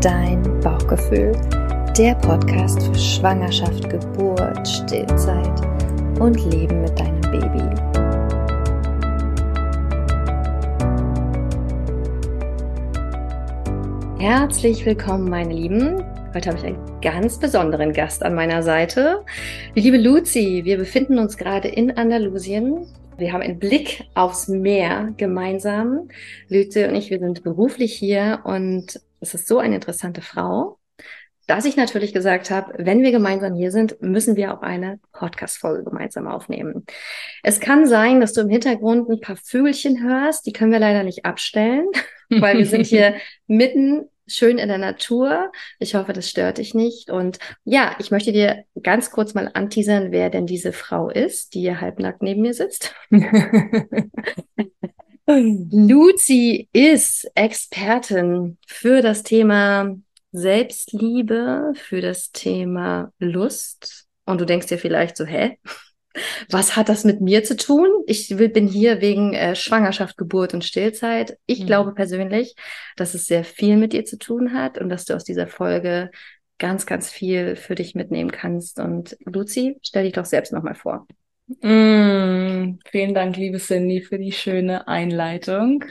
dein Bauchgefühl. Der Podcast für Schwangerschaft, Geburt, Stillzeit und Leben mit deinem Baby. Herzlich willkommen, meine Lieben. Heute habe ich einen ganz besonderen Gast an meiner Seite. Die liebe Luzi, wir befinden uns gerade in Andalusien wir haben einen Blick aufs Meer gemeinsam. Lüte und ich, wir sind beruflich hier und es ist so eine interessante Frau, dass ich natürlich gesagt habe, wenn wir gemeinsam hier sind, müssen wir auch eine Podcast-Folge gemeinsam aufnehmen. Es kann sein, dass du im Hintergrund ein paar Vögelchen hörst, die können wir leider nicht abstellen, weil wir sind hier mitten schön in der Natur. Ich hoffe, das stört dich nicht. Und ja, ich möchte dir ganz kurz mal anteasern, wer denn diese Frau ist, die hier halbnackt neben mir sitzt. Luzi ist Expertin für das Thema Selbstliebe, für das Thema Lust. Und du denkst dir vielleicht so, hä? Was hat das mit mir zu tun? Ich bin hier wegen äh, Schwangerschaft, Geburt und Stillzeit. Ich mhm. glaube persönlich, dass es sehr viel mit dir zu tun hat und dass du aus dieser Folge ganz, ganz viel für dich mitnehmen kannst. Und Luzi, stell dich doch selbst nochmal vor. Mm, vielen Dank, liebe Cindy, für die schöne Einleitung.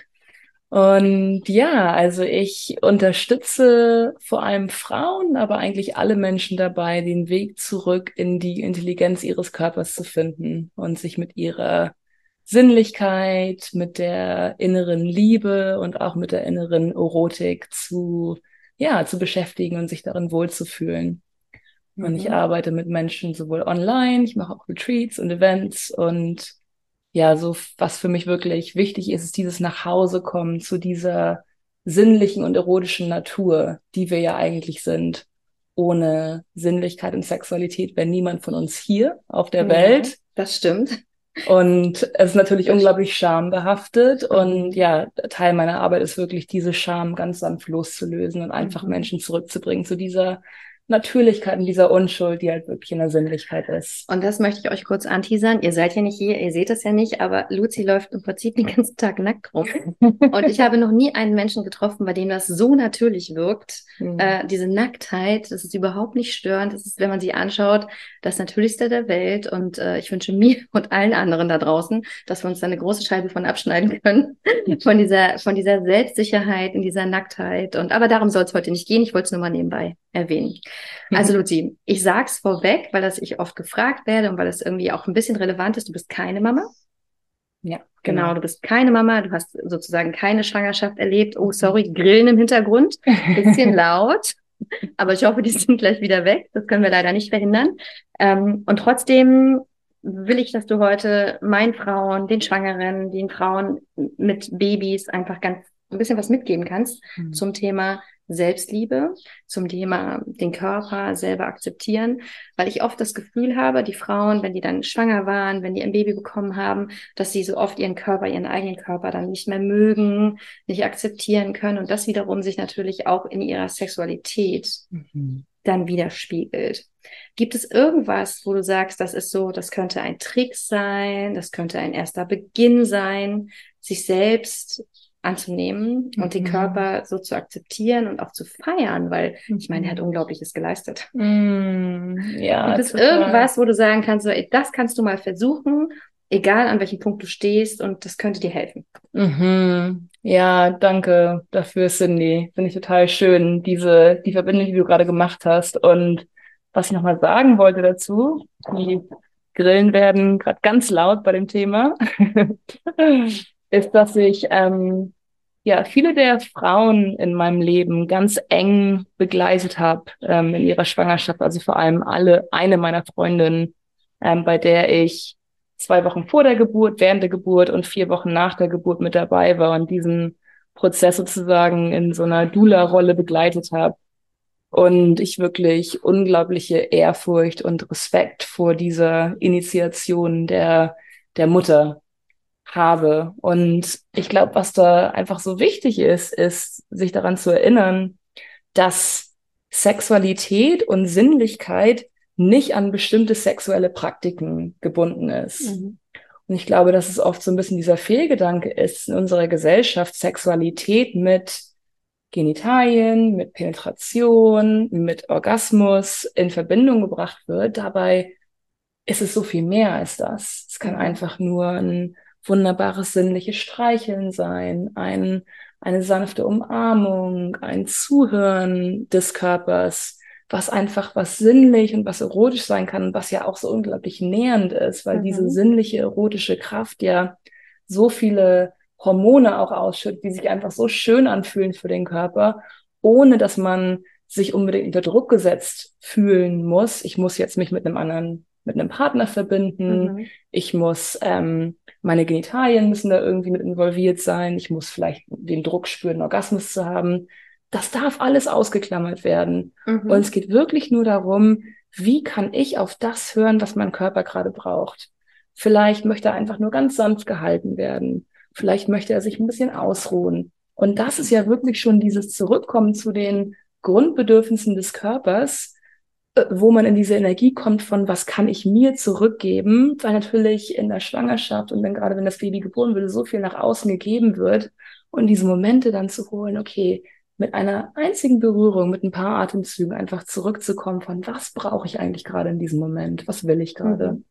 Und ja, also ich unterstütze vor allem Frauen, aber eigentlich alle Menschen dabei, den Weg zurück in die Intelligenz ihres Körpers zu finden und sich mit ihrer Sinnlichkeit, mit der inneren Liebe und auch mit der inneren Erotik zu, ja, zu beschäftigen und sich darin wohlzufühlen. Mhm. Und ich mhm. arbeite mit Menschen sowohl online, ich mache auch Retreats und Events und ja, so was für mich wirklich wichtig ist, ist dieses Nachhausekommen zu dieser sinnlichen und erotischen Natur, die wir ja eigentlich sind. Ohne Sinnlichkeit und Sexualität wäre niemand von uns hier auf der ja, Welt. Das stimmt. Und es ist natürlich das unglaublich schambehaftet. Und ja, Teil meiner Arbeit ist wirklich, diese Scham ganz sanft loszulösen und einfach mhm. Menschen zurückzubringen zu dieser Natürlichkeit und dieser Unschuld, die halt wirklich in der Sinnlichkeit ist. Und das möchte ich euch kurz anteasern. Ihr seid ja nicht hier, ihr seht es ja nicht, aber Luzi läuft im Prinzip den ganzen Tag nackt rum. und ich habe noch nie einen Menschen getroffen, bei dem das so natürlich wirkt. Mhm. Äh, diese Nacktheit, das ist überhaupt nicht störend. Das ist, wenn man sie anschaut, das Natürlichste der Welt. Und äh, ich wünsche mir und allen anderen da draußen, dass wir uns da eine große Scheibe von abschneiden können. von dieser, von dieser Selbstsicherheit, in dieser Nacktheit. Und aber darum soll es heute nicht gehen. Ich wollte es nur mal nebenbei erwähnen. Also Luzi, ich sag's vorweg, weil das ich oft gefragt werde und weil das irgendwie auch ein bisschen relevant ist. Du bist keine Mama. Ja, genau. genau. Du bist keine Mama. Du hast sozusagen keine Schwangerschaft erlebt. Oh, sorry, Grillen im Hintergrund. Bisschen laut. Aber ich hoffe, die sind gleich wieder weg. Das können wir leider nicht verhindern. Ähm, und trotzdem will ich, dass du heute meinen Frauen, den Schwangeren, den Frauen mit Babys einfach ganz ein bisschen was mitgeben kannst mhm. zum Thema Selbstliebe, zum Thema den Körper selber akzeptieren, weil ich oft das Gefühl habe, die Frauen, wenn die dann schwanger waren, wenn die ein Baby bekommen haben, dass sie so oft ihren Körper, ihren eigenen Körper dann nicht mehr mögen, nicht akzeptieren können und das wiederum sich natürlich auch in ihrer Sexualität mhm. dann widerspiegelt. Gibt es irgendwas, wo du sagst, das ist so, das könnte ein Trick sein, das könnte ein erster Beginn sein, sich selbst anzunehmen und den mhm. Körper so zu akzeptieren und auch zu feiern, weil ich meine, er hat mhm. Unglaubliches geleistet. Mm, ja. Gibt es irgendwas, wo du sagen kannst, so, ey, das kannst du mal versuchen, egal an welchem Punkt du stehst und das könnte dir helfen. Mhm. Ja, danke dafür, Cindy. Finde ich total schön, diese, die Verbindung, die du gerade gemacht hast. Und was ich nochmal sagen wollte dazu, die Grillen werden gerade ganz laut bei dem Thema. ist, dass ich ähm, ja viele der Frauen in meinem Leben ganz eng begleitet habe ähm, in ihrer Schwangerschaft. Also vor allem alle eine meiner Freundinnen, ähm, bei der ich zwei Wochen vor der Geburt, während der Geburt und vier Wochen nach der Geburt mit dabei war und diesen Prozess sozusagen in so einer Dula-Rolle begleitet habe. Und ich wirklich unglaubliche Ehrfurcht und Respekt vor dieser Initiation der, der Mutter habe. Und ich glaube, was da einfach so wichtig ist, ist, sich daran zu erinnern, dass Sexualität und Sinnlichkeit nicht an bestimmte sexuelle Praktiken gebunden ist. Mhm. Und ich glaube, dass es oft so ein bisschen dieser Fehlgedanke ist in unserer Gesellschaft, Sexualität mit Genitalien, mit Penetration, mit Orgasmus in Verbindung gebracht wird. Dabei ist es so viel mehr als das. Es kann einfach nur ein wunderbares sinnliches Streicheln sein, ein, eine sanfte Umarmung, ein Zuhören des Körpers, was einfach was sinnlich und was erotisch sein kann, was ja auch so unglaublich nähernd ist, weil mhm. diese sinnliche erotische Kraft ja so viele Hormone auch ausschüttet, die sich einfach so schön anfühlen für den Körper, ohne dass man sich unbedingt unter Druck gesetzt fühlen muss. Ich muss jetzt mich mit einem anderen, mit einem Partner verbinden. Mhm. Ich muss, ähm, meine Genitalien müssen da irgendwie mit involviert sein. Ich muss vielleicht den Druck spüren, Orgasmus zu haben. Das darf alles ausgeklammert werden. Mhm. Und es geht wirklich nur darum, wie kann ich auf das hören, was mein Körper gerade braucht. Vielleicht möchte er einfach nur ganz sanft gehalten werden. Vielleicht möchte er sich ein bisschen ausruhen. Und das ist ja wirklich schon dieses Zurückkommen zu den Grundbedürfnissen des Körpers, wo man in diese Energie kommt von, was kann ich mir zurückgeben, weil natürlich in der Schwangerschaft und dann gerade wenn das Baby geboren wird, so viel nach außen gegeben wird und diese Momente dann zu holen, okay, mit einer einzigen Berührung, mit ein paar Atemzügen einfach zurückzukommen von, was brauche ich eigentlich gerade in diesem Moment, was will ich gerade. Mhm.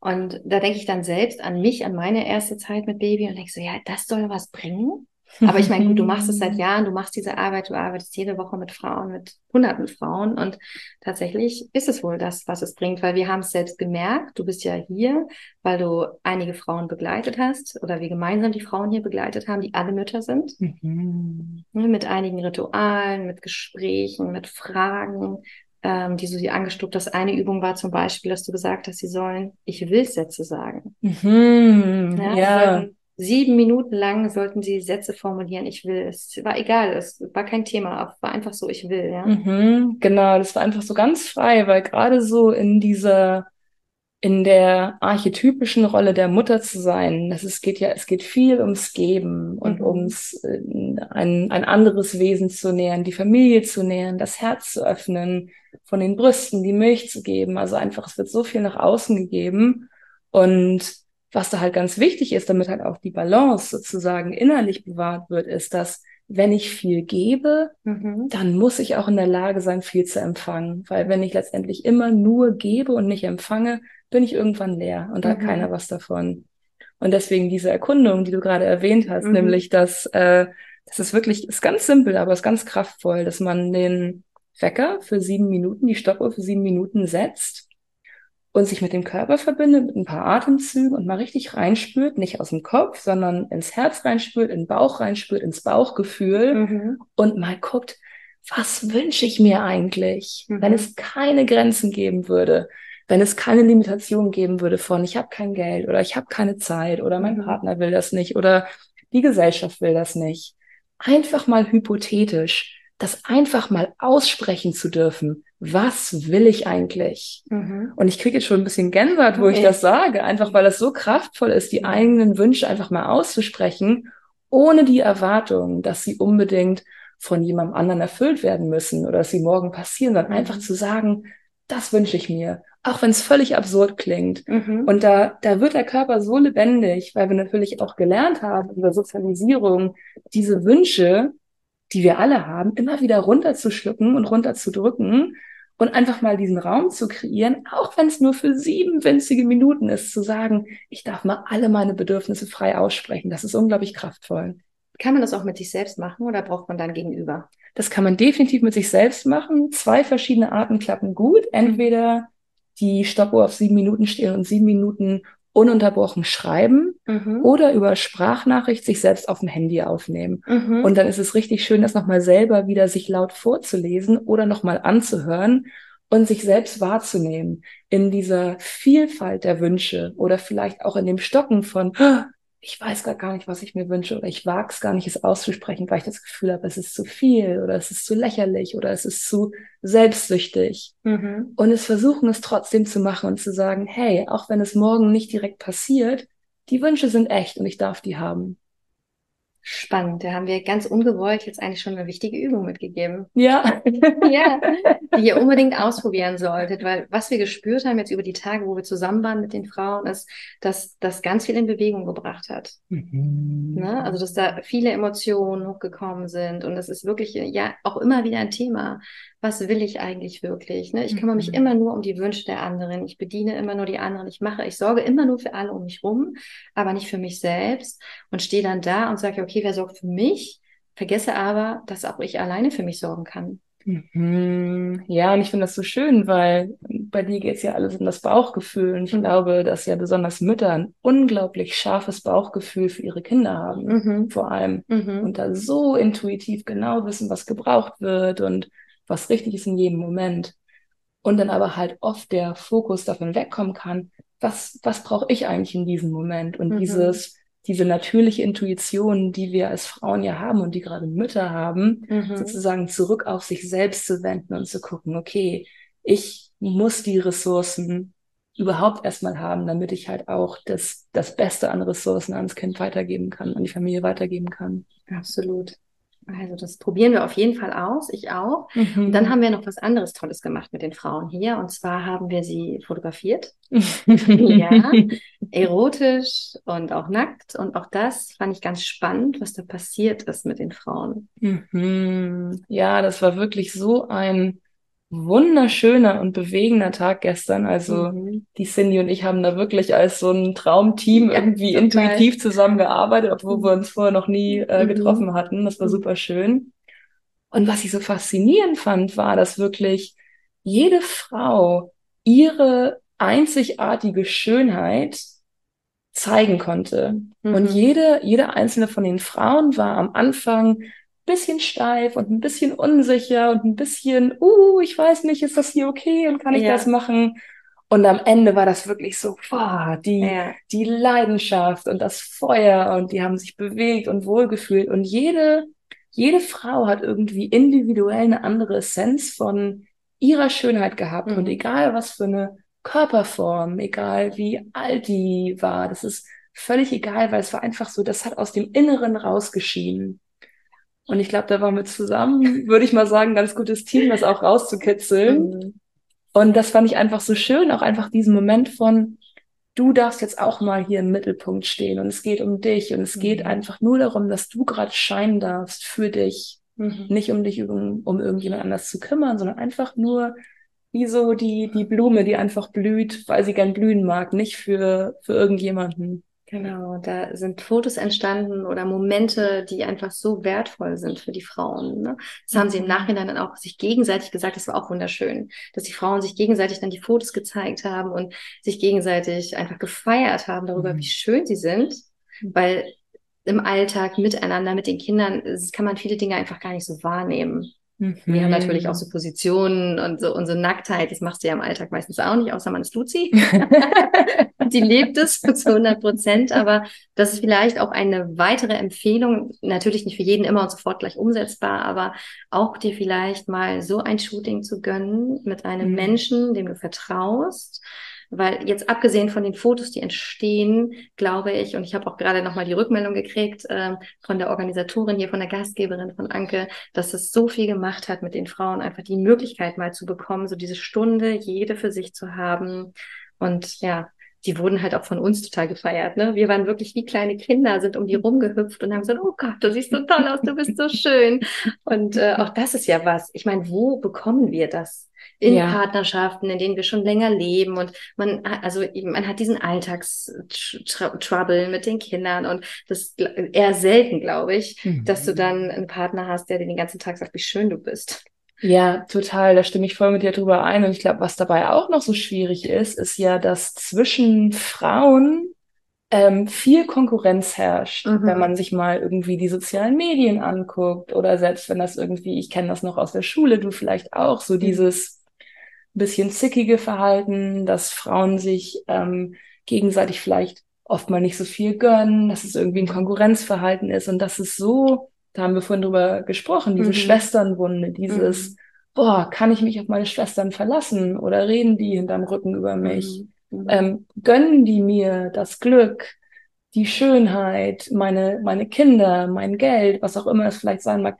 Und da denke ich dann selbst an mich, an meine erste Zeit mit Baby und denke so, ja, das soll was bringen. Aber ich meine, gut, du machst es seit Jahren, du machst diese Arbeit, du arbeitest jede Woche mit Frauen, mit hunderten Frauen und tatsächlich ist es wohl das, was es bringt, weil wir haben es selbst gemerkt. Du bist ja hier, weil du einige Frauen begleitet hast oder wir gemeinsam die Frauen hier begleitet haben, die alle Mütter sind. Mhm. Mit einigen Ritualen, mit Gesprächen, mit Fragen, ähm, die du sie angestuckt hast. Eine Übung war zum Beispiel, dass du gesagt hast, sie sollen Ich will Sätze sagen. Mhm, ja. ja. Sieben Minuten lang sollten sie Sätze formulieren, ich will. Es war egal, es war kein Thema, war einfach so, ich will, ja. Mhm, genau, das war einfach so ganz frei, weil gerade so in dieser in der archetypischen Rolle der Mutter zu sein. Das es geht ja, es geht viel ums Geben und mhm. ums äh, ein, ein anderes Wesen zu nähern, die Familie zu nähern, das Herz zu öffnen, von den Brüsten die Milch zu geben. Also einfach, es wird so viel nach außen gegeben. Und was da halt ganz wichtig ist, damit halt auch die Balance sozusagen innerlich bewahrt wird, ist, dass wenn ich viel gebe, mhm. dann muss ich auch in der Lage sein, viel zu empfangen. Weil wenn ich letztendlich immer nur gebe und nicht empfange, bin ich irgendwann leer und da hat mhm. keiner was davon. Und deswegen diese Erkundung, die du gerade erwähnt hast, mhm. nämlich, dass äh, das ist wirklich, ist ganz simpel, aber ist ganz kraftvoll, dass man den Wecker für sieben Minuten, die Stoppuhr für sieben Minuten setzt und sich mit dem Körper verbindet, mit ein paar Atemzügen und mal richtig reinspürt, nicht aus dem Kopf, sondern ins Herz reinspürt, in den Bauch reinspürt, ins Bauchgefühl mhm. und mal guckt, was wünsche ich mir eigentlich, mhm. wenn es keine Grenzen geben würde? wenn es keine Limitation geben würde von, ich habe kein Geld oder ich habe keine Zeit oder mein mhm. Partner will das nicht oder die Gesellschaft will das nicht. Einfach mal hypothetisch, das einfach mal aussprechen zu dürfen. Was will ich eigentlich? Mhm. Und ich kriege jetzt schon ein bisschen Gänsehaut, wo okay. ich das sage, einfach weil es so kraftvoll ist, die eigenen Wünsche einfach mal auszusprechen, ohne die Erwartung, dass sie unbedingt von jemandem anderen erfüllt werden müssen oder dass sie morgen passieren, sondern mhm. einfach zu sagen, das wünsche ich mir auch wenn es völlig absurd klingt. Mhm. Und da, da wird der Körper so lebendig, weil wir natürlich auch gelernt haben über Sozialisierung, diese Wünsche, die wir alle haben, immer wieder runterzuschlucken und runterzudrücken und einfach mal diesen Raum zu kreieren, auch wenn es nur für sieben winzige Minuten ist, zu sagen, ich darf mal alle meine Bedürfnisse frei aussprechen. Das ist unglaublich kraftvoll. Kann man das auch mit sich selbst machen oder braucht man dann gegenüber? Das kann man definitiv mit sich selbst machen. Zwei verschiedene Arten klappen gut. Entweder die Stoppuhr auf sieben Minuten stehen und sieben Minuten ununterbrochen schreiben mhm. oder über Sprachnachricht sich selbst auf dem Handy aufnehmen. Mhm. Und dann ist es richtig schön, das nochmal selber wieder sich laut vorzulesen oder nochmal anzuhören und sich selbst wahrzunehmen in dieser Vielfalt der Wünsche oder vielleicht auch in dem Stocken von, ich weiß gar nicht, was ich mir wünsche oder ich wage es gar nicht, es auszusprechen, weil ich das Gefühl habe, es ist zu viel oder es ist zu lächerlich oder es ist zu selbstsüchtig. Mhm. Und es versuchen, es trotzdem zu machen und zu sagen, hey, auch wenn es morgen nicht direkt passiert, die Wünsche sind echt und ich darf die haben. Spannend. Da haben wir ganz ungewollt jetzt eigentlich schon eine wichtige Übung mitgegeben. Ja. ja, die ihr unbedingt ausprobieren solltet, weil was wir gespürt haben jetzt über die Tage, wo wir zusammen waren mit den Frauen, ist, dass das ganz viel in Bewegung gebracht hat. Mhm. Ne? Also, dass da viele Emotionen hochgekommen sind und das ist wirklich ja auch immer wieder ein Thema. Was will ich eigentlich wirklich? Ne? Ich kümmere mich mhm. immer nur um die Wünsche der anderen. Ich bediene immer nur die anderen. Ich mache, ich sorge immer nur für alle um mich rum, aber nicht für mich selbst und stehe dann da und sage, okay, okay, wer sorgt für mich? Vergesse aber, dass auch ich alleine für mich sorgen kann. Mhm. Ja, und ich finde das so schön, weil bei dir geht es ja alles um das Bauchgefühl. Und ich mhm. glaube, dass ja besonders Mütter ein unglaublich scharfes Bauchgefühl für ihre Kinder haben, mhm. vor allem. Mhm. Und da so intuitiv genau wissen, was gebraucht wird und was richtig ist in jedem Moment. Und dann aber halt oft der Fokus davon wegkommen kann, was, was brauche ich eigentlich in diesem Moment? Und mhm. dieses, diese natürliche Intuition, die wir als Frauen ja haben und die gerade Mütter haben, mhm. sozusagen zurück auf sich selbst zu wenden und zu gucken, okay, ich muss die Ressourcen überhaupt erstmal haben, damit ich halt auch das, das Beste an Ressourcen ans Kind weitergeben kann, an die Familie weitergeben kann. Absolut. Also das probieren wir auf jeden Fall aus, ich auch. Mhm. Und dann haben wir noch was anderes Tolles gemacht mit den Frauen hier. Und zwar haben wir sie fotografiert. ja, erotisch und auch nackt. Und auch das fand ich ganz spannend, was da passiert ist mit den Frauen. Mhm. Ja, das war wirklich so ein wunderschöner und bewegender Tag gestern. Also mhm. die Cindy und ich haben da wirklich als so ein Traumteam ja, irgendwie total. intuitiv zusammengearbeitet, obwohl wir uns vorher noch nie äh, mhm. getroffen hatten. Das war mhm. super schön. Und was ich so faszinierend fand, war, dass wirklich jede Frau ihre einzigartige Schönheit zeigen konnte. Mhm. Und jede, jede einzelne von den Frauen war am Anfang bisschen steif und ein bisschen unsicher und ein bisschen, uh, ich weiß nicht, ist das hier okay und kann ich ja. das machen? Und am Ende war das wirklich so, boah, die, ja. die Leidenschaft und das Feuer und die haben sich bewegt und wohlgefühlt und jede, jede Frau hat irgendwie individuell eine andere Essenz von ihrer Schönheit gehabt mhm. und egal was für eine Körperform, egal wie alt die war, das ist völlig egal, weil es war einfach so, das hat aus dem Inneren rausgeschienen. Und ich glaube, da waren wir zusammen, würde ich mal sagen, ganz gutes Team, das auch rauszukitzeln. Mhm. Und das fand ich einfach so schön, auch einfach diesen Moment von, du darfst jetzt auch mal hier im Mittelpunkt stehen und es geht um dich und es mhm. geht einfach nur darum, dass du gerade scheinen darfst für dich. Mhm. Nicht um dich um, um irgendjemand anders zu kümmern, sondern einfach nur wie so die, die Blume, die einfach blüht, weil sie gern blühen mag, nicht für, für irgendjemanden. Genau, da sind Fotos entstanden oder Momente, die einfach so wertvoll sind für die Frauen. Ne? Das haben sie im mhm. Nachhinein dann auch sich gegenseitig gesagt, das war auch wunderschön, dass die Frauen sich gegenseitig dann die Fotos gezeigt haben und sich gegenseitig einfach gefeiert haben darüber, mhm. wie schön sie sind, mhm. weil im Alltag miteinander, mit den Kindern, kann man viele Dinge einfach gar nicht so wahrnehmen. Mhm. Wir haben natürlich auch so Positionen und so unsere Nacktheit, das machst du ja im Alltag meistens auch nicht, außer man ist Luzi. die lebt es zu 100 Prozent, aber das ist vielleicht auch eine weitere Empfehlung, natürlich nicht für jeden immer und sofort gleich umsetzbar, aber auch dir vielleicht mal so ein Shooting zu gönnen mit einem mhm. Menschen, dem du vertraust, weil jetzt abgesehen von den Fotos, die entstehen, glaube ich, und ich habe auch gerade nochmal die Rückmeldung gekriegt äh, von der Organisatorin hier, von der Gastgeberin von Anke, dass es so viel gemacht hat mit den Frauen, einfach die Möglichkeit mal zu bekommen, so diese Stunde jede für sich zu haben. Und ja, die wurden halt auch von uns total gefeiert. Ne? Wir waren wirklich wie kleine Kinder, sind um die rumgehüpft und haben gesagt, oh Gott, du siehst so toll aus, du bist so schön. Und äh, auch das ist ja was. Ich meine, wo bekommen wir das? in ja. Partnerschaften, in denen wir schon länger leben und man also man hat diesen Alltagstrouble mit den Kindern und das eher selten, glaube ich, mhm. dass du dann einen Partner hast, der dir den ganzen Tag sagt, wie schön du bist. Ja, total. Da stimme ich voll mit dir drüber ein. Und ich glaube, was dabei auch noch so schwierig ist, ist ja, dass zwischen Frauen ähm, viel Konkurrenz herrscht, mhm. wenn man sich mal irgendwie die sozialen Medien anguckt oder selbst wenn das irgendwie, ich kenne das noch aus der Schule, du vielleicht auch, so mhm. dieses bisschen zickige Verhalten, dass Frauen sich ähm, gegenseitig vielleicht oft mal nicht so viel gönnen, dass es irgendwie ein Konkurrenzverhalten ist und das ist so, da haben wir vorhin drüber gesprochen, diese mhm. Schwesternwunde, dieses, mhm. boah, kann ich mich auf meine Schwestern verlassen oder reden die hinterm Rücken über mich? Mhm. mhm. Ähm, gönnen die mir das Glück? die Schönheit, meine, meine Kinder, mein Geld, was auch immer es vielleicht sein mag,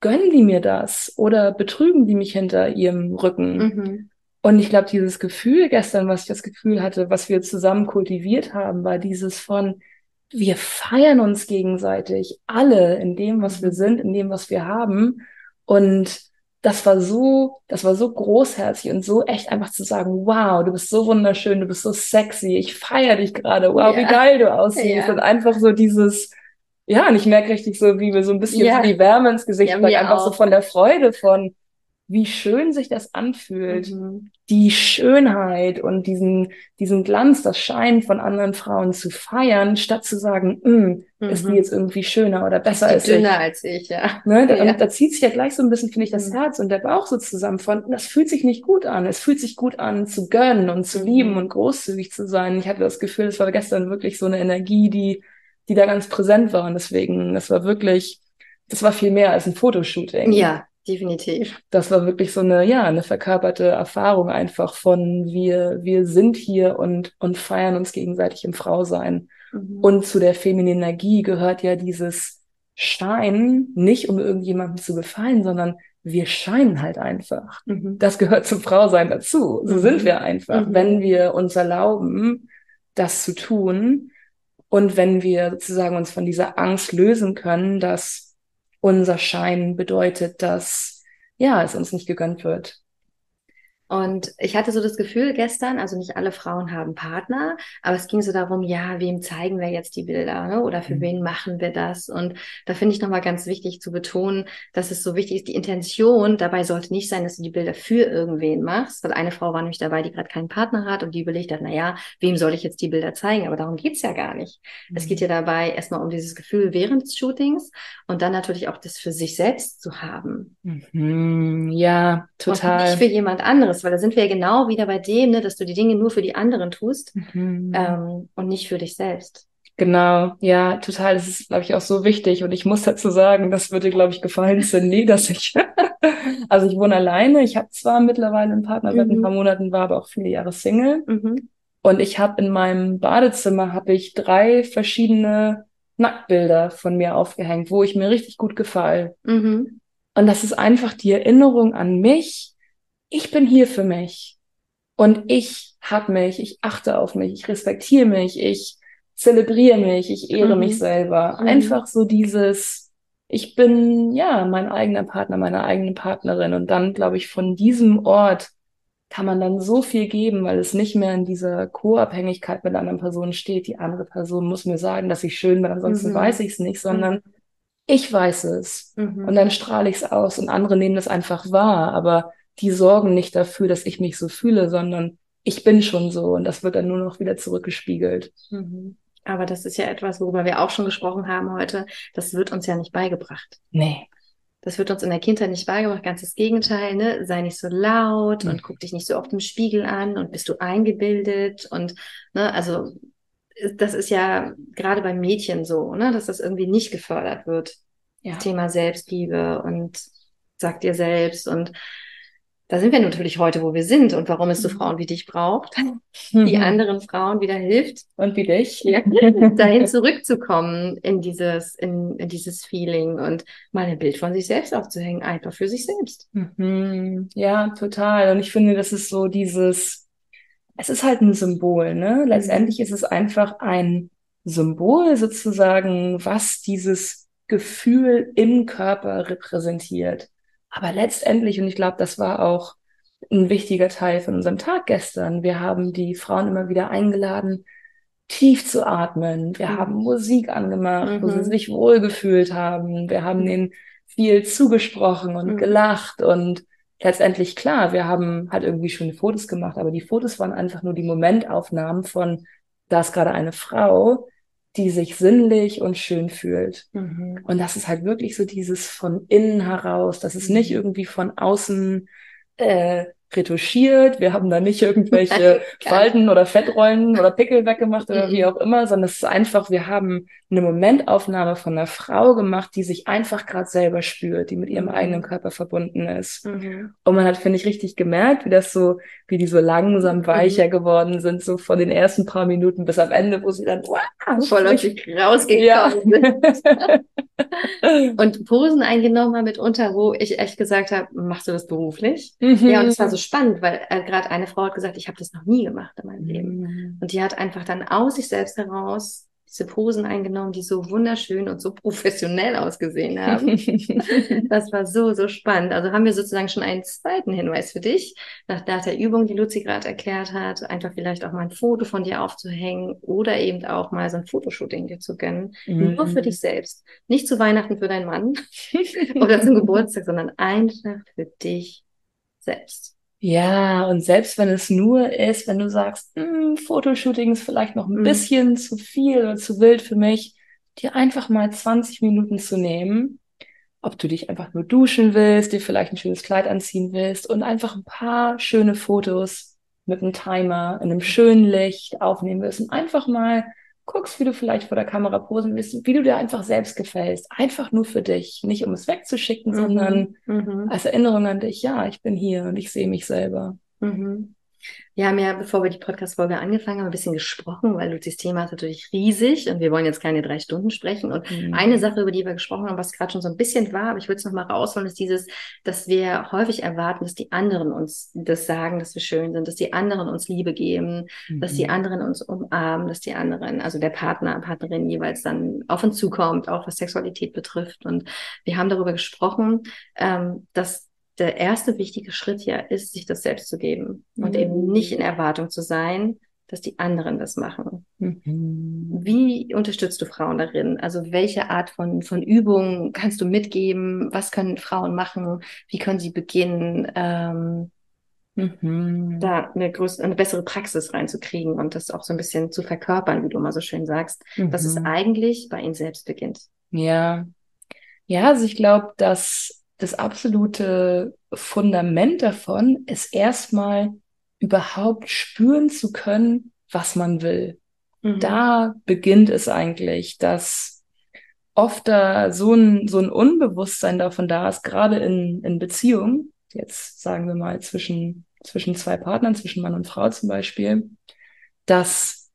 gönnen die mir das oder betrügen die mich hinter ihrem Rücken? Mhm. Und ich glaube, dieses Gefühl gestern, was ich das Gefühl hatte, was wir zusammen kultiviert haben, war dieses von, wir feiern uns gegenseitig, alle in dem, was wir mhm. sind, in dem, was wir haben. Und das war so, das war so großherzig und so echt einfach zu sagen, wow, du bist so wunderschön, du bist so sexy, ich feiere dich gerade, wow, ja. wie geil du aussiehst. Ja. Und einfach so dieses, ja, und ich merke richtig so, wie mir so ein bisschen ja. so die Wärme ins Gesicht ja, einfach auch. so von der Freude von, wie schön sich das anfühlt, mhm. die Schönheit und diesen, diesen Glanz, das Schein von anderen Frauen zu feiern, statt zu sagen, mhm. ist die jetzt irgendwie schöner oder besser als ich. Dünner als ich, ja. Ne? Da, ja. da zieht sich ja gleich so ein bisschen, finde ich, das mhm. Herz und der Bauch so zusammen von, das fühlt sich nicht gut an. Es fühlt sich gut an, zu gönnen und zu mhm. lieben und großzügig zu sein. Ich hatte das Gefühl, es war gestern wirklich so eine Energie, die, die da ganz präsent war. Und deswegen, das war wirklich, das war viel mehr als ein Fotoshooting. Ja, definitiv. Das war wirklich so eine, ja, eine verkörperte Erfahrung einfach von wir, wir sind hier und, und feiern uns gegenseitig im Frausein. Mhm. Und zu der femininen Energie gehört ja dieses Schein, nicht um irgendjemandem zu gefallen, sondern wir scheinen halt einfach. Mhm. Das gehört zum Frausein dazu. So mhm. sind wir einfach, mhm. wenn wir uns erlauben, das zu tun. Und wenn wir sozusagen uns von dieser Angst lösen können, dass unser Schein bedeutet, dass ja, es uns nicht gegönnt wird. Und ich hatte so das Gefühl gestern, also nicht alle Frauen haben Partner, aber es ging so darum, ja, wem zeigen wir jetzt die Bilder ne? oder für mhm. wen machen wir das? Und da finde ich nochmal ganz wichtig zu betonen, dass es so wichtig ist, die Intention dabei sollte nicht sein, dass du die Bilder für irgendwen machst, weil eine Frau war nämlich dabei, die gerade keinen Partner hat und die überlegt hat, na ja, wem soll ich jetzt die Bilder zeigen? Aber darum geht's ja gar nicht. Mhm. Es geht ja dabei erstmal um dieses Gefühl während des Shootings und dann natürlich auch das für sich selbst zu haben. Mhm. Ja, total. Und nicht für jemand anderes anderes, weil da sind wir ja genau wieder bei dem, ne, dass du die Dinge nur für die anderen tust mhm. ähm, und nicht für dich selbst. Genau, ja, total. Das ist, glaube ich, auch so wichtig. Und ich muss dazu sagen, das würde, glaube ich, gefallen, Cindy, dass ich, also ich wohne alleine. Ich habe zwar mittlerweile einen Partner seit ein mhm. paar Monaten, war aber auch viele Jahre Single. Mhm. Und ich habe in meinem Badezimmer habe ich drei verschiedene Nacktbilder von mir aufgehängt, wo ich mir richtig gut gefall. Mhm. Und das ist einfach die Erinnerung an mich, ich bin hier für mich und ich hab mich, ich achte auf mich, ich respektiere mich, ich zelebriere mich, ich ehre mhm. mich selber. Mhm. Einfach so dieses, ich bin ja mein eigener Partner, meine eigene Partnerin und dann glaube ich von diesem Ort kann man dann so viel geben, weil es nicht mehr in dieser Co-Abhängigkeit mit anderen Person steht. Die andere Person muss mir sagen, dass ich schön bin, ansonsten mhm. weiß ich es nicht, sondern mhm. ich weiß es. Mhm. Und dann strahle ich es aus und andere nehmen das einfach wahr. Aber die sorgen nicht dafür, dass ich mich so fühle, sondern ich bin schon so und das wird dann nur noch wieder zurückgespiegelt. Mhm. Aber das ist ja etwas, worüber wir auch schon gesprochen haben heute. Das wird uns ja nicht beigebracht. Nee. Das wird uns in der Kindheit nicht beigebracht. Ganz das Gegenteil, ne? Sei nicht so laut mhm. und guck dich nicht so oft im Spiegel an und bist du eingebildet und, ne, also, das ist ja gerade bei Mädchen so, ne, dass das irgendwie nicht gefördert wird. Ja. Das Thema Selbstliebe und sagt dir selbst und da sind wir natürlich heute, wo wir sind und warum es so mhm. Frauen wie dich braucht, die mhm. anderen Frauen wieder hilft. Und wie dich. Ja, dahin zurückzukommen in dieses, in, in, dieses Feeling und mal ein Bild von sich selbst aufzuhängen, einfach für sich selbst. Mhm. Ja, total. Und ich finde, das ist so dieses, es ist halt ein Symbol, ne? Letztendlich ist es einfach ein Symbol sozusagen, was dieses Gefühl im Körper repräsentiert. Aber letztendlich, und ich glaube, das war auch ein wichtiger Teil von unserem Tag gestern, wir haben die Frauen immer wieder eingeladen, tief zu atmen. Wir mhm. haben Musik angemacht, mhm. wo sie mhm. sich wohlgefühlt haben. Wir haben ihnen viel zugesprochen und mhm. gelacht und letztendlich klar, wir haben halt irgendwie schöne Fotos gemacht, aber die Fotos waren einfach nur die Momentaufnahmen von, da ist gerade eine Frau, die sich sinnlich und schön fühlt. Mhm. Und das ist halt wirklich so dieses von innen heraus. Das ist nicht mhm. irgendwie von außen äh, retuschiert. Wir haben da nicht irgendwelche Falten oder Fettrollen oder Pickel weggemacht oder mhm. wie auch immer, sondern es ist einfach, wir haben eine Momentaufnahme von einer Frau gemacht, die sich einfach gerade selber spürt, die mit ihrem mhm. eigenen Körper verbunden ist. Mhm. Und man hat, finde ich, richtig gemerkt, wie das so, wie die so langsam mhm. weicher mhm. geworden sind, so von den ersten paar Minuten bis am Ende, wo sie dann wow, voll aus sich rausgekommen ja. sind. und Posen eingenommen haben mitunter, wo ich echt gesagt habe, machst du das beruflich? Mhm. Ja, und es war so spannend, weil äh, gerade eine Frau hat gesagt, ich habe das noch nie gemacht in meinem Leben. Mhm. Und die hat einfach dann aus sich selbst heraus diese Posen eingenommen, die so wunderschön und so professionell ausgesehen haben. das war so, so spannend. Also haben wir sozusagen schon einen zweiten Hinweis für dich, nach, nach der Übung, die Luzi gerade erklärt hat, einfach vielleicht auch mal ein Foto von dir aufzuhängen oder eben auch mal so ein Fotoshooting dir zu gönnen. Mhm. Nur für dich selbst. Nicht zu Weihnachten für deinen Mann oder zum Geburtstag, sondern einfach für dich selbst. Ja, und selbst wenn es nur ist, wenn du sagst, hm, Fotoshooting ist vielleicht noch ein mhm. bisschen zu viel oder zu wild für mich, dir einfach mal 20 Minuten zu nehmen, ob du dich einfach nur duschen willst, dir vielleicht ein schönes Kleid anziehen willst und einfach ein paar schöne Fotos mit einem Timer in einem schönen Licht aufnehmen willst und einfach mal guckst, wie du vielleicht vor der Kamera posen willst, wie du dir einfach selbst gefällst. Einfach nur für dich. Nicht um es wegzuschicken, mhm. sondern mhm. als Erinnerung an dich, ja, ich bin hier und ich sehe mich selber. Mhm. Wir haben ja, bevor wir die Podcast-Folge angefangen haben, ein bisschen gesprochen, weil Luzis Thema ist natürlich riesig und wir wollen jetzt keine drei Stunden sprechen. Und mhm. eine Sache, über die wir gesprochen haben, was gerade schon so ein bisschen war, aber ich würde es nochmal rausholen, ist dieses, dass wir häufig erwarten, dass die anderen uns das sagen, dass wir schön sind, dass die anderen uns Liebe geben, mhm. dass die mhm. anderen uns umarmen, dass die anderen, also der Partner, Partnerin jeweils dann auf uns zukommt, auch was Sexualität betrifft. Und wir haben darüber gesprochen, ähm, dass der erste wichtige Schritt ja ist, sich das selbst zu geben mhm. und eben mhm. nicht in Erwartung zu sein, dass die anderen das machen. Mhm. Wie unterstützt du Frauen darin? Also welche Art von, von Übungen kannst du mitgeben? Was können Frauen machen? Wie können sie beginnen, ähm, mhm. da eine, größere, eine bessere Praxis reinzukriegen und das auch so ein bisschen zu verkörpern, wie du immer so schön sagst, mhm. dass es mhm. eigentlich bei ihnen selbst beginnt? Ja. Ja, also ich glaube, dass das absolute Fundament davon ist erstmal überhaupt spüren zu können, was man will. Mhm. Da beginnt es eigentlich, dass oft da so ein, so ein Unbewusstsein davon da ist, gerade in, in Beziehungen, jetzt sagen wir mal zwischen, zwischen zwei Partnern, zwischen Mann und Frau zum Beispiel, dass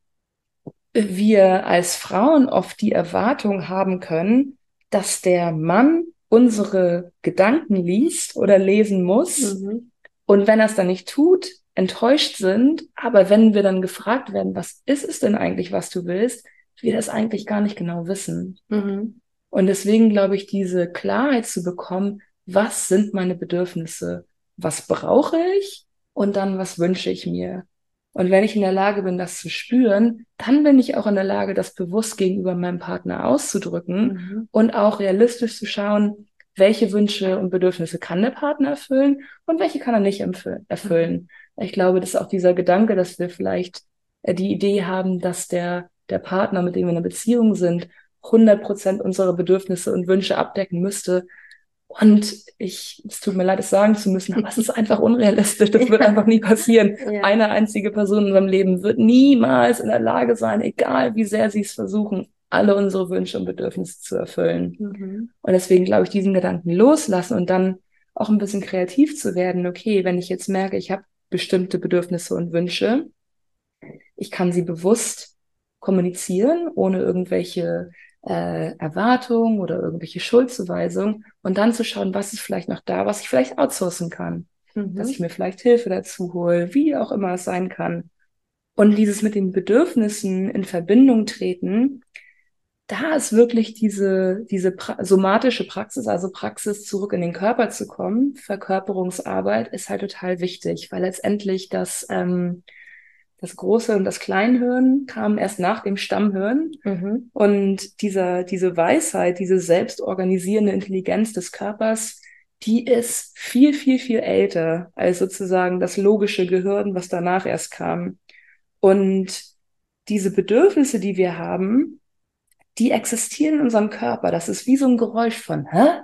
wir als Frauen oft die Erwartung haben können, dass der Mann unsere Gedanken liest oder lesen muss. Mhm. Und wenn er es dann nicht tut, enttäuscht sind. Aber wenn wir dann gefragt werden, was ist es denn eigentlich, was du willst, wir das eigentlich gar nicht genau wissen. Mhm. Und deswegen glaube ich, diese Klarheit zu bekommen, was sind meine Bedürfnisse? Was brauche ich? Und dann, was wünsche ich mir? Und wenn ich in der Lage bin, das zu spüren, dann bin ich auch in der Lage, das bewusst gegenüber meinem Partner auszudrücken mhm. und auch realistisch zu schauen, welche Wünsche und Bedürfnisse kann der Partner erfüllen und welche kann er nicht erfüllen. Mhm. Ich glaube, das ist auch dieser Gedanke, dass wir vielleicht äh, die Idee haben, dass der, der Partner, mit dem wir in einer Beziehung sind, 100 Prozent unserer Bedürfnisse und Wünsche abdecken müsste, und ich, es tut mir leid, es sagen zu müssen, aber es ist einfach unrealistisch. Das wird einfach nie passieren. Ja. Eine einzige Person in unserem Leben wird niemals in der Lage sein, egal wie sehr sie es versuchen, alle unsere Wünsche und Bedürfnisse zu erfüllen. Mhm. Und deswegen glaube ich, diesen Gedanken loslassen und dann auch ein bisschen kreativ zu werden. Okay, wenn ich jetzt merke, ich habe bestimmte Bedürfnisse und Wünsche, ich kann sie bewusst kommunizieren, ohne irgendwelche äh, Erwartung oder irgendwelche Schuldzuweisung und dann zu schauen, was ist vielleicht noch da, was ich vielleicht outsourcen kann, mhm. dass ich mir vielleicht Hilfe dazu hole, wie auch immer es sein kann. Und dieses mit den Bedürfnissen in Verbindung treten, da ist wirklich diese, diese pra somatische Praxis, also Praxis zurück in den Körper zu kommen, Verkörperungsarbeit ist halt total wichtig, weil letztendlich das ähm, das große und das Kleinhirn kamen erst nach dem Stammhirn. Mhm. Und dieser, diese Weisheit, diese selbstorganisierende Intelligenz des Körpers, die ist viel, viel, viel älter als sozusagen das logische Gehirn, was danach erst kam. Und diese Bedürfnisse, die wir haben, die existieren in unserem Körper. Das ist wie so ein Geräusch von, hä?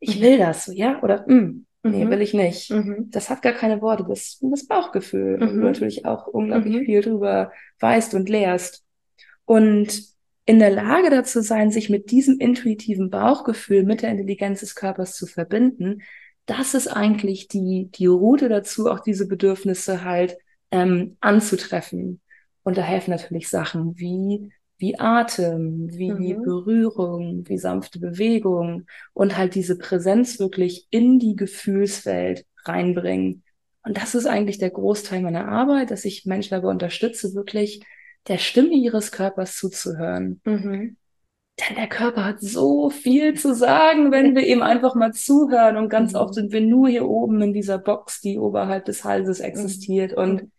Ich will das, ja? Oder, mh, hm, Nee, mhm. will ich nicht. Mhm. Das hat gar keine Worte, das, das Bauchgefühl, mhm. wo du natürlich auch unglaublich mhm. viel drüber weißt und lehrst. Und in der Lage dazu sein, sich mit diesem intuitiven Bauchgefühl, mit der Intelligenz des Körpers zu verbinden, das ist eigentlich die, die Route dazu, auch diese Bedürfnisse halt ähm, anzutreffen. Und da helfen natürlich Sachen wie, wie Atem, wie mhm. Berührung, wie sanfte Bewegung und halt diese Präsenz wirklich in die Gefühlswelt reinbringen. Und das ist eigentlich der Großteil meiner Arbeit, dass ich Menschen dabei unterstütze, wirklich der Stimme ihres Körpers zuzuhören. Mhm. Denn der Körper hat so viel zu sagen, wenn wir ihm einfach mal zuhören. Und ganz mhm. oft sind wir nur hier oben in dieser Box, die oberhalb des Halses mhm. existiert mhm. und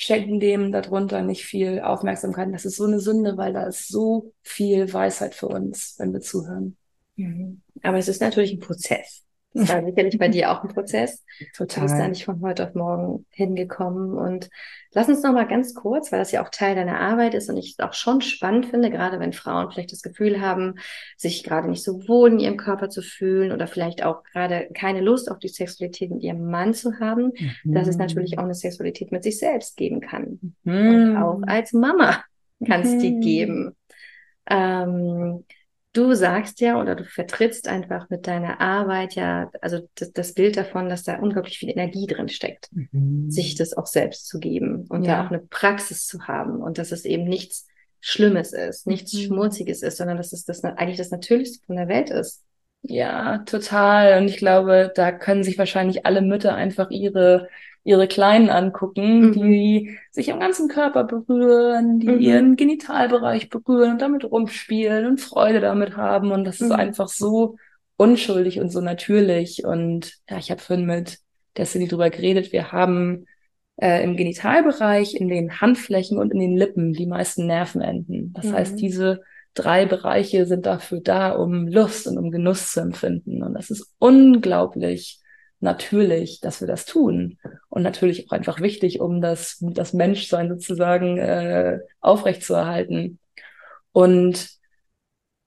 schenken dem darunter nicht viel Aufmerksamkeit. Das ist so eine Sünde, weil da ist so viel Weisheit für uns, wenn wir zuhören. Mhm. Aber es ist natürlich ein Prozess. Das war sicherlich bei dir auch ein Prozess. Total. Du bist da nicht von heute auf morgen hingekommen. Und lass uns noch mal ganz kurz, weil das ja auch Teil deiner Arbeit ist und ich es auch schon spannend finde, gerade wenn Frauen vielleicht das Gefühl haben, sich gerade nicht so wohl in ihrem Körper zu fühlen oder vielleicht auch gerade keine Lust auf die Sexualität mit ihrem Mann zu haben, mhm. dass es natürlich auch eine Sexualität mit sich selbst geben kann. Mhm. Und auch als Mama kann es mhm. die geben. Ähm, du sagst ja oder du vertrittst einfach mit deiner Arbeit ja, also das, das Bild davon, dass da unglaublich viel Energie drin steckt, mhm. sich das auch selbst zu geben und ja. da auch eine Praxis zu haben und dass es eben nichts Schlimmes ist, nichts mhm. Schmutziges ist, sondern dass es das eigentlich das Natürlichste von der Welt ist. Ja, total. Und ich glaube, da können sich wahrscheinlich alle Mütter einfach ihre ihre Kleinen angucken, mhm. die sich am ganzen Körper berühren, die mhm. ihren Genitalbereich berühren und damit rumspielen und Freude damit haben. Und das mhm. ist einfach so unschuldig und so natürlich. Und ja, ich habe vorhin mit der Cindy drüber geredet. Wir haben äh, im Genitalbereich, in den Handflächen und in den Lippen die meisten Nervenenden. Das heißt, mhm. diese drei Bereiche sind dafür da, um Lust und um Genuss zu empfinden. Und das ist unglaublich natürlich, dass wir das tun. Und natürlich auch einfach wichtig, um das, das Menschsein sozusagen äh, aufrechtzuerhalten. Und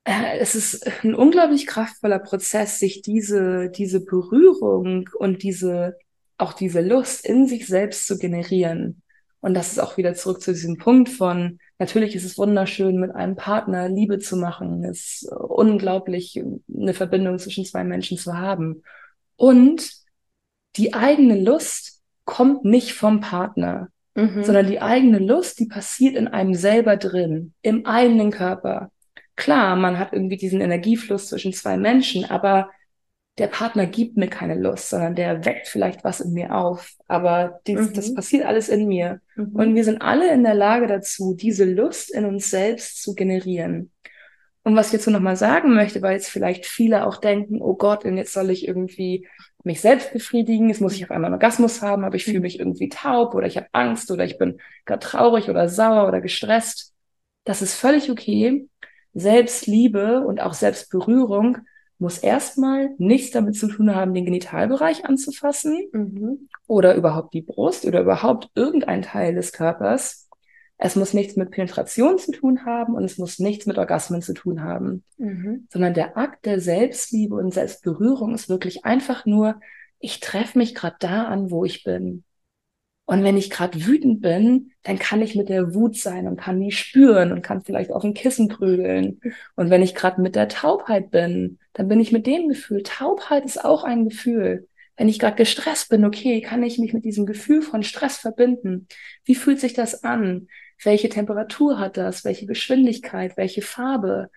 äh, es ist ein unglaublich kraftvoller Prozess, sich diese, diese Berührung und diese, auch diese Lust in sich selbst zu generieren. Und das ist auch wieder zurück zu diesem Punkt von, natürlich ist es wunderschön, mit einem Partner Liebe zu machen. Es ist unglaublich, eine Verbindung zwischen zwei Menschen zu haben. Und die eigene Lust kommt nicht vom Partner, mhm. sondern die eigene Lust, die passiert in einem selber drin, im eigenen Körper. Klar, man hat irgendwie diesen Energiefluss zwischen zwei Menschen, aber der Partner gibt mir keine Lust, sondern der weckt vielleicht was in mir auf. Aber dies, mhm. das passiert alles in mir. Mhm. Und wir sind alle in der Lage dazu, diese Lust in uns selbst zu generieren. Und was ich jetzt so nochmal sagen möchte, weil jetzt vielleicht viele auch denken, oh Gott, und jetzt soll ich irgendwie mich selbst befriedigen, jetzt muss ich auf einmal einen Orgasmus haben, aber ich fühle mich irgendwie taub oder ich habe Angst oder ich bin gerade traurig oder sauer oder gestresst. Das ist völlig okay. Selbstliebe und auch Selbstberührung muss erstmal nichts damit zu tun haben, den Genitalbereich anzufassen mhm. oder überhaupt die Brust oder überhaupt irgendein Teil des Körpers, es muss nichts mit Penetration zu tun haben und es muss nichts mit Orgasmen zu tun haben, mhm. sondern der Akt der Selbstliebe und Selbstberührung ist wirklich einfach nur, ich treffe mich gerade da an, wo ich bin. Und wenn ich gerade wütend bin, dann kann ich mit der Wut sein und kann die spüren und kann vielleicht auf ein Kissen prügeln. Und wenn ich gerade mit der Taubheit bin, dann bin ich mit dem Gefühl. Taubheit ist auch ein Gefühl. Wenn ich gerade gestresst bin, okay, kann ich mich mit diesem Gefühl von Stress verbinden? Wie fühlt sich das an? Welche Temperatur hat das, welche Geschwindigkeit, welche Farbe?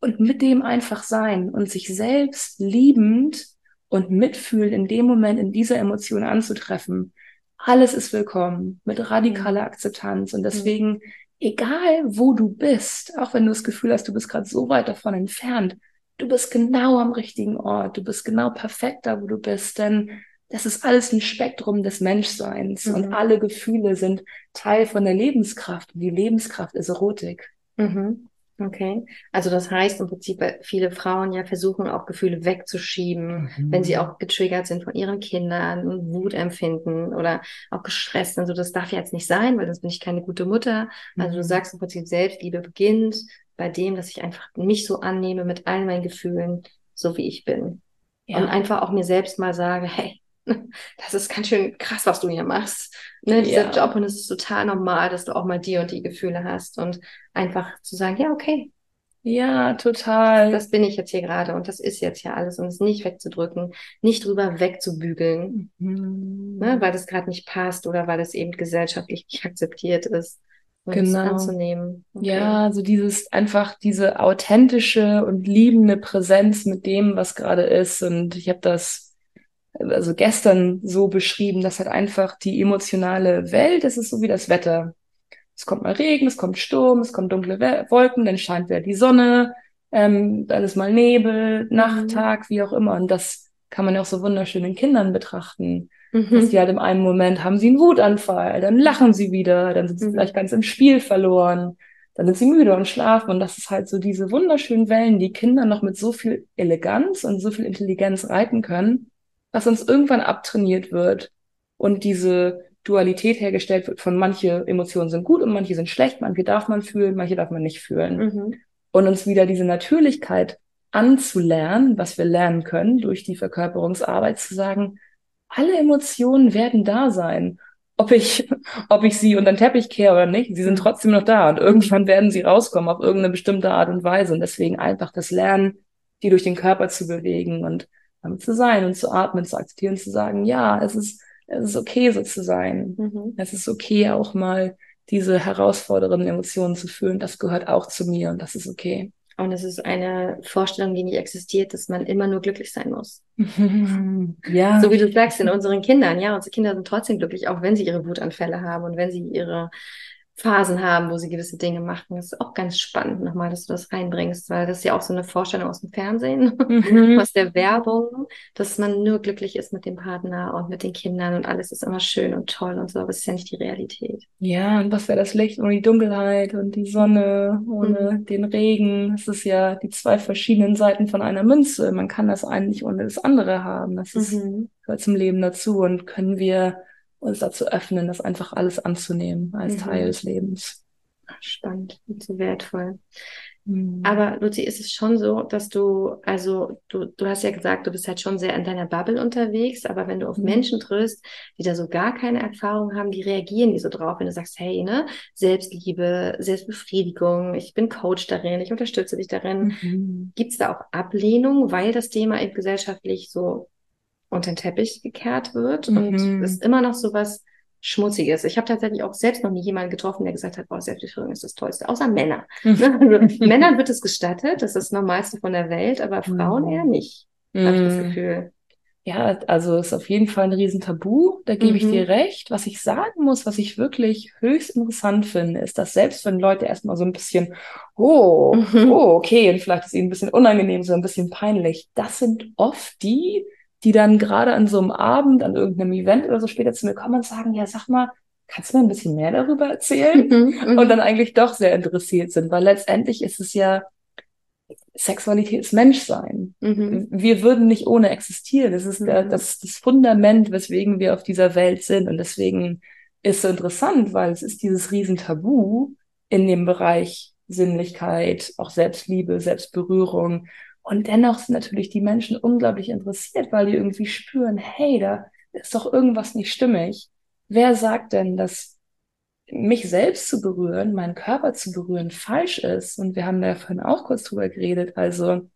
Und mit dem einfach sein und sich selbst liebend und mitfühlend in dem Moment in dieser Emotion anzutreffen. Alles ist willkommen mit radikaler Akzeptanz. Und deswegen, egal wo du bist, auch wenn du das Gefühl hast, du bist gerade so weit davon entfernt, du bist genau am richtigen Ort, du bist genau perfekt da, wo du bist, denn das ist alles ein Spektrum des Menschseins mhm. und alle Gefühle sind Teil von der Lebenskraft. Und die Lebenskraft ist Erotik. Mhm. Okay. Also das heißt im Prinzip, viele Frauen ja versuchen auch Gefühle wegzuschieben, mhm. wenn sie auch getriggert sind von ihren Kindern und Wut empfinden oder auch gestresst sind. So, das darf jetzt nicht sein, weil sonst bin ich keine gute Mutter. Also du mhm. sagst im Prinzip, Selbstliebe beginnt bei dem, dass ich einfach mich so annehme mit allen meinen Gefühlen, so wie ich bin. Ja. Und einfach auch mir selbst mal sage, hey, das ist ganz schön krass, was du hier machst. Ne, dieser ja. Job und es ist total normal, dass du auch mal die und die Gefühle hast und einfach zu sagen, ja, okay, Ja, total. Das bin ich jetzt hier gerade und das ist jetzt hier alles und es nicht wegzudrücken, nicht drüber wegzubügeln, mhm. ne, weil das gerade nicht passt oder weil es eben gesellschaftlich nicht akzeptiert ist. Und genau. anzunehmen. Okay. Ja, so dieses einfach diese authentische und liebende Präsenz mit dem, was gerade ist. Und ich habe das also gestern so beschrieben, dass halt einfach die emotionale Welt, es ist so wie das Wetter. Es kommt mal Regen, es kommt Sturm, es kommen dunkle Wolken, dann scheint wieder die Sonne, ähm, dann ist mal Nebel, Nacht. Tag, wie auch immer. Und das kann man ja auch so wunderschön in Kindern betrachten. Mhm. Dass die halt im einen Moment haben sie einen Wutanfall, dann lachen sie wieder, dann sind sie mhm. vielleicht ganz im Spiel verloren, dann sind sie müde und schlafen. Und das ist halt so diese wunderschönen Wellen, die Kinder noch mit so viel Eleganz und so viel Intelligenz reiten können, was uns irgendwann abtrainiert wird. Und diese Dualität hergestellt wird von manche Emotionen sind gut und manche sind schlecht, manche darf man fühlen, manche darf man nicht fühlen. Mhm. Und uns wieder diese Natürlichkeit anzulernen, was wir lernen können durch die Verkörperungsarbeit, zu sagen, alle Emotionen werden da sein. Ob ich, ob ich sie unter den Teppich kehre oder nicht, sie sind mhm. trotzdem noch da und irgendwann werden sie rauskommen auf irgendeine bestimmte Art und Weise. Und deswegen einfach das Lernen, die durch den Körper zu bewegen und damit zu sein und zu atmen, zu akzeptieren, zu sagen, ja, es ist, es ist okay, so zu sein. Mhm. Es ist okay, auch mal diese herausfordernden Emotionen zu fühlen. Das gehört auch zu mir und das ist okay. Und es ist eine Vorstellung, die nicht existiert, dass man immer nur glücklich sein muss. ja. So wie du sagst, in unseren Kindern, ja, unsere Kinder sind trotzdem glücklich, auch wenn sie ihre Wutanfälle haben und wenn sie ihre Phasen haben, wo sie gewisse Dinge machen. Das ist auch ganz spannend nochmal, dass du das reinbringst, weil das ist ja auch so eine Vorstellung aus dem Fernsehen, mhm. aus der Werbung, dass man nur glücklich ist mit dem Partner und mit den Kindern und alles ist immer schön und toll und so, aber es ist ja nicht die Realität. Ja, und was wäre das Licht ohne die Dunkelheit und die Sonne ohne mhm. den Regen? Es ist ja die zwei verschiedenen Seiten von einer Münze. Man kann das eine nicht ohne das andere haben. Das ist, mhm. gehört zum Leben dazu und können wir uns dazu öffnen, das einfach alles anzunehmen als mhm. Teil des Lebens. Spannend und so wertvoll. Mhm. Aber Luzi, ist es schon so, dass du, also du, du hast ja gesagt, du bist halt schon sehr in deiner Bubble unterwegs, aber wenn du auf mhm. Menschen triffst, die da so gar keine Erfahrung haben, die reagieren die so drauf, wenn du sagst, hey, ne, Selbstliebe, Selbstbefriedigung, ich bin Coach darin, ich unterstütze dich darin. Mhm. Gibt es da auch Ablehnung, weil das Thema eben gesellschaftlich so unter den Teppich gekehrt wird mhm. und ist immer noch so was Schmutziges. Ich habe tatsächlich auch selbst noch nie jemanden getroffen, der gesagt hat, oh, Selbstbefriedigung ist das Tollste, außer Männer. Mhm. also, Männern wird es gestattet, das ist das Normalste von der Welt, aber Frauen mhm. eher nicht, mhm. habe ich das Gefühl. Ja, also ist auf jeden Fall ein Riesentabu, da gebe mhm. ich dir recht. Was ich sagen muss, was ich wirklich höchst interessant finde, ist, dass selbst wenn Leute erstmal so ein bisschen, oh, mhm. oh, okay, und vielleicht ist ihnen ein bisschen unangenehm, so ein bisschen peinlich, das sind oft die, die dann gerade an so einem Abend, an irgendeinem Event oder so später zu mir kommen und sagen, ja, sag mal, kannst du mir ein bisschen mehr darüber erzählen? Mhm, mhm, und dann eigentlich doch sehr interessiert sind, weil letztendlich ist es ja, Sexualität ist Menschsein. Mhm. Wir würden nicht ohne existieren. Das ist der, das, das Fundament, weswegen wir auf dieser Welt sind. Und deswegen ist so interessant, weil es ist dieses Riesentabu in dem Bereich Sinnlichkeit, auch Selbstliebe, Selbstberührung. Und dennoch sind natürlich die Menschen unglaublich interessiert, weil die irgendwie spüren, hey, da ist doch irgendwas nicht stimmig. Wer sagt denn, dass mich selbst zu berühren, meinen Körper zu berühren, falsch ist? Und wir haben da vorhin auch kurz drüber geredet. Also,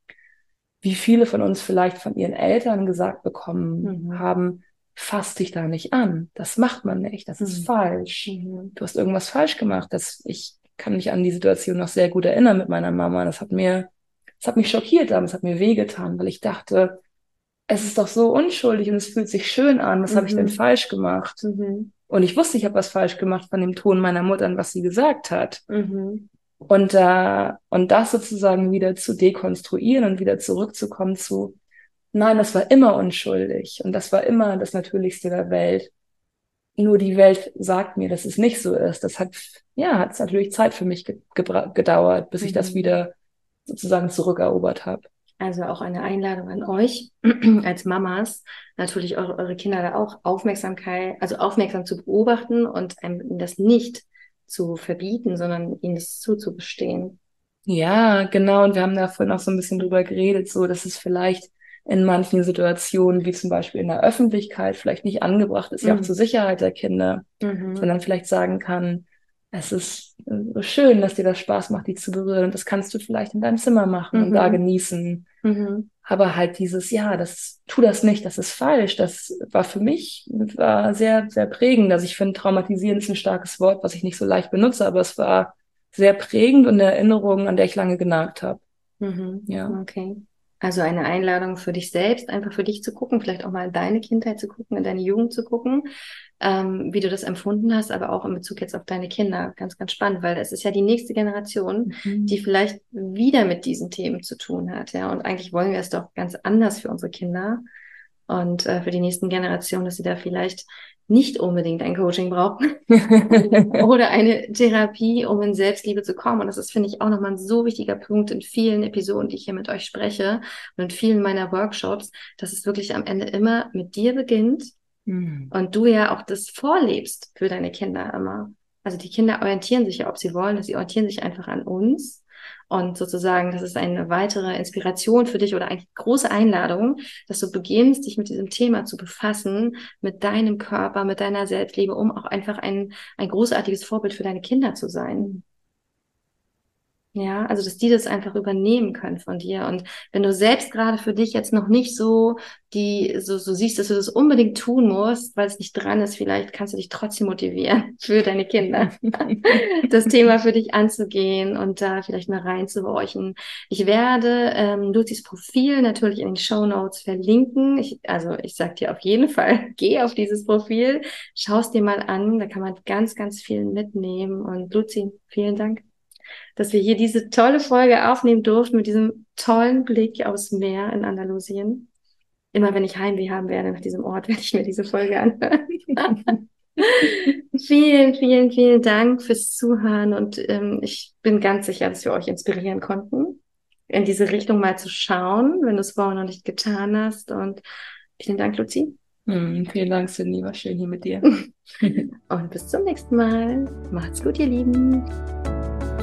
wie viele von uns vielleicht von ihren Eltern gesagt bekommen mhm. haben, fass dich da nicht an. Das macht man nicht. Das ist mhm. falsch. Mhm. Du hast irgendwas falsch gemacht. Das, ich kann mich an die Situation noch sehr gut erinnern mit meiner Mama. Das hat mir es hat mich schockiert, aber es hat mir wehgetan, weil ich dachte, es ist doch so unschuldig und es fühlt sich schön an. Was mhm. habe ich denn mhm. falsch gemacht? Mhm. Und ich wusste, ich habe was falsch gemacht von dem Ton meiner Mutter und was sie gesagt hat. Mhm. Und, äh, und das sozusagen wieder zu dekonstruieren und wieder zurückzukommen zu, nein, das war immer unschuldig und das war immer das Natürlichste der Welt. Nur die Welt sagt mir, dass es nicht so ist. Das hat, ja, hat es natürlich Zeit für mich ge gedauert, bis ich das mhm. wieder sozusagen zurückerobert habe. Also auch eine Einladung an euch als Mamas, natürlich eure, eure Kinder da auch Aufmerksamkeit, also aufmerksam zu beobachten und einem das nicht zu verbieten, sondern ihnen das zuzugestehen. Ja, genau. Und wir haben da vorhin auch so ein bisschen drüber geredet, so dass es vielleicht in manchen Situationen, wie zum Beispiel in der Öffentlichkeit, vielleicht nicht angebracht ist, mhm. ja auch zur Sicherheit der Kinder, mhm. sondern vielleicht sagen kann, es ist so schön, dass dir das Spaß macht, die zu berühren. Und das kannst du vielleicht in deinem Zimmer machen mhm. und da mhm. genießen. Mhm. Aber halt dieses, ja, das, tu das nicht, das ist falsch. Das war für mich, war sehr, sehr prägend. Also ich finde, traumatisieren ist ein starkes Wort, was ich nicht so leicht benutze, aber es war sehr prägend und eine Erinnerung, an der ich lange genagt habe. Mhm. Ja. Okay. Also eine Einladung für dich selbst, einfach für dich zu gucken, vielleicht auch mal in deine Kindheit zu gucken, in deine Jugend zu gucken, ähm, wie du das empfunden hast, aber auch in Bezug jetzt auf deine Kinder. Ganz, ganz spannend, weil es ist ja die nächste Generation, mhm. die vielleicht wieder mit diesen Themen zu tun hat. Ja, und eigentlich wollen wir es doch ganz anders für unsere Kinder und äh, für die nächsten Generationen, dass sie da vielleicht nicht unbedingt ein Coaching brauchen oder eine Therapie, um in Selbstliebe zu kommen. Und das ist, finde ich, auch nochmal ein so wichtiger Punkt in vielen Episoden, die ich hier mit euch spreche und in vielen meiner Workshops, dass es wirklich am Ende immer mit dir beginnt mhm. und du ja auch das vorlebst für deine Kinder immer. Also die Kinder orientieren sich ja, ob sie wollen, dass sie orientieren sich einfach an uns und sozusagen, das ist eine weitere Inspiration für dich oder eine große Einladung, dass du beginnst, dich mit diesem Thema zu befassen, mit deinem Körper, mit deiner Selbstliebe, um auch einfach ein, ein großartiges Vorbild für deine Kinder zu sein. Ja, also dass die das einfach übernehmen können von dir. Und wenn du selbst gerade für dich jetzt noch nicht so die, so, so siehst, dass du das unbedingt tun musst, weil es nicht dran ist, vielleicht kannst du dich trotzdem motivieren für deine Kinder, das Thema für dich anzugehen und da vielleicht mal reinzuhorchen. Ich werde ähm, Luzis Profil natürlich in den Show Notes verlinken. Ich, also ich sag dir auf jeden Fall, geh auf dieses Profil, schau es dir mal an, da kann man ganz, ganz viel mitnehmen. Und Luzi, vielen Dank dass wir hier diese tolle Folge aufnehmen durften mit diesem tollen Blick aufs Meer in Andalusien. Immer wenn ich Heimweh haben werde nach diesem Ort, werde ich mir diese Folge anhören. vielen, vielen, vielen Dank fürs Zuhören und ähm, ich bin ganz sicher, dass wir euch inspirieren konnten, in diese Richtung mal zu schauen, wenn du es vorher noch nicht getan hast. Und vielen Dank, Luzi. Mm, vielen Dank, Cindy. War schön hier mit dir. und bis zum nächsten Mal. Macht's gut, ihr Lieben.